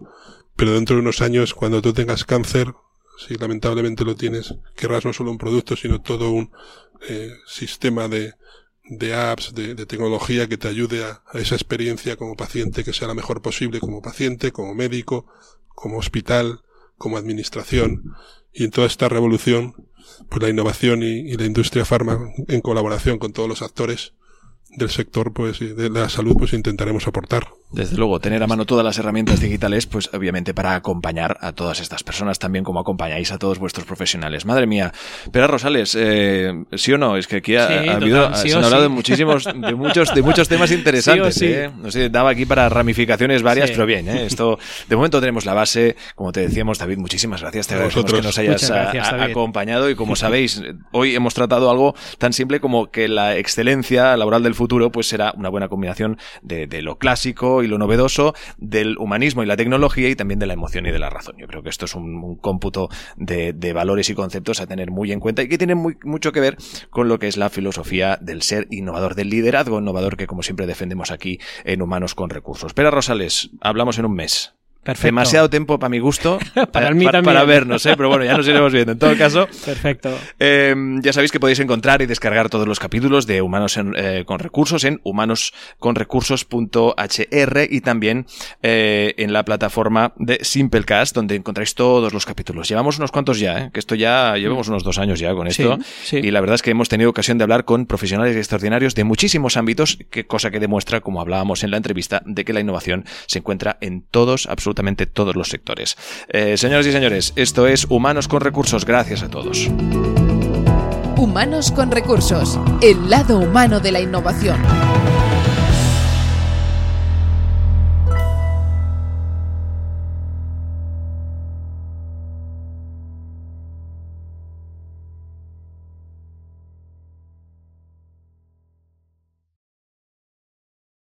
pero dentro de unos años, cuando tú tengas cáncer, si lamentablemente lo tienes, querrás no solo un producto, sino todo un eh, sistema de, de apps, de, tecnología que te ayude a, esa experiencia como paciente que sea la mejor posible como paciente, como médico, como hospital, como administración. Y en toda esta revolución, pues la innovación y, y la industria farma, en colaboración con todos los actores del sector, pues, de la salud, pues intentaremos aportar. Desde luego, tener a mano todas las herramientas digitales, pues obviamente para acompañar a todas estas personas, también como acompañáis a todos vuestros profesionales. Madre mía, Pera Rosales, eh, ¿sí o no? Es que aquí ha, Sí, ha habido, total, sí se o han hablado sí. de muchísimos, de muchos, de muchos temas interesantes. Sí o sí. ¿eh? No sé, daba aquí para ramificaciones varias, Sí. pero bien, ¿eh? esto, de momento tenemos la base, como te decíamos, David, muchísimas gracias, te A agradecemos que nos hayas Muchas gracias, a- a- David. acompañado y como sabéis, hoy hemos tratado algo tan simple como que la excelencia laboral del futuro, pues será una buena combinación de, de lo clásico y lo novedoso, del humanismo y la tecnología y también de la emoción y de la razón. Yo creo que esto es un, cómputo de, valores y conceptos a tener muy en cuenta y que tienen muy, mucho que ver con lo que es la filosofía del ser innovador, del liderazgo innovador que como siempre defendemos aquí en Humanos con Recursos. Pera Rosales, hablamos en un mes. Perfecto. Demasiado tiempo para mi gusto Para eh, mí pa- también. para vernos, ¿eh? pero bueno, ya nos iremos viendo. En todo caso, Perfecto. eh, ya sabéis que podéis encontrar y descargar todos los capítulos de Humanos en- eh, con Recursos en humanosconrecursos.hr y también eh, en la plataforma de Simplecast, donde encontráis todos los capítulos. Llevamos unos cuantos ya, que esto ya llevamos unos dos años ya con esto. Sí, sí. Y la verdad es que hemos tenido ocasión de hablar con profesionales extraordinarios de muchísimos ámbitos, que cosa que demuestra, como hablábamos en la entrevista, de que la innovación se encuentra en todos, absolutamente todos los sectores. Eh, señoras y señores, esto es Humanos con Recursos. Gracias a todos. Humanos con recursos, el lado humano de la innovación.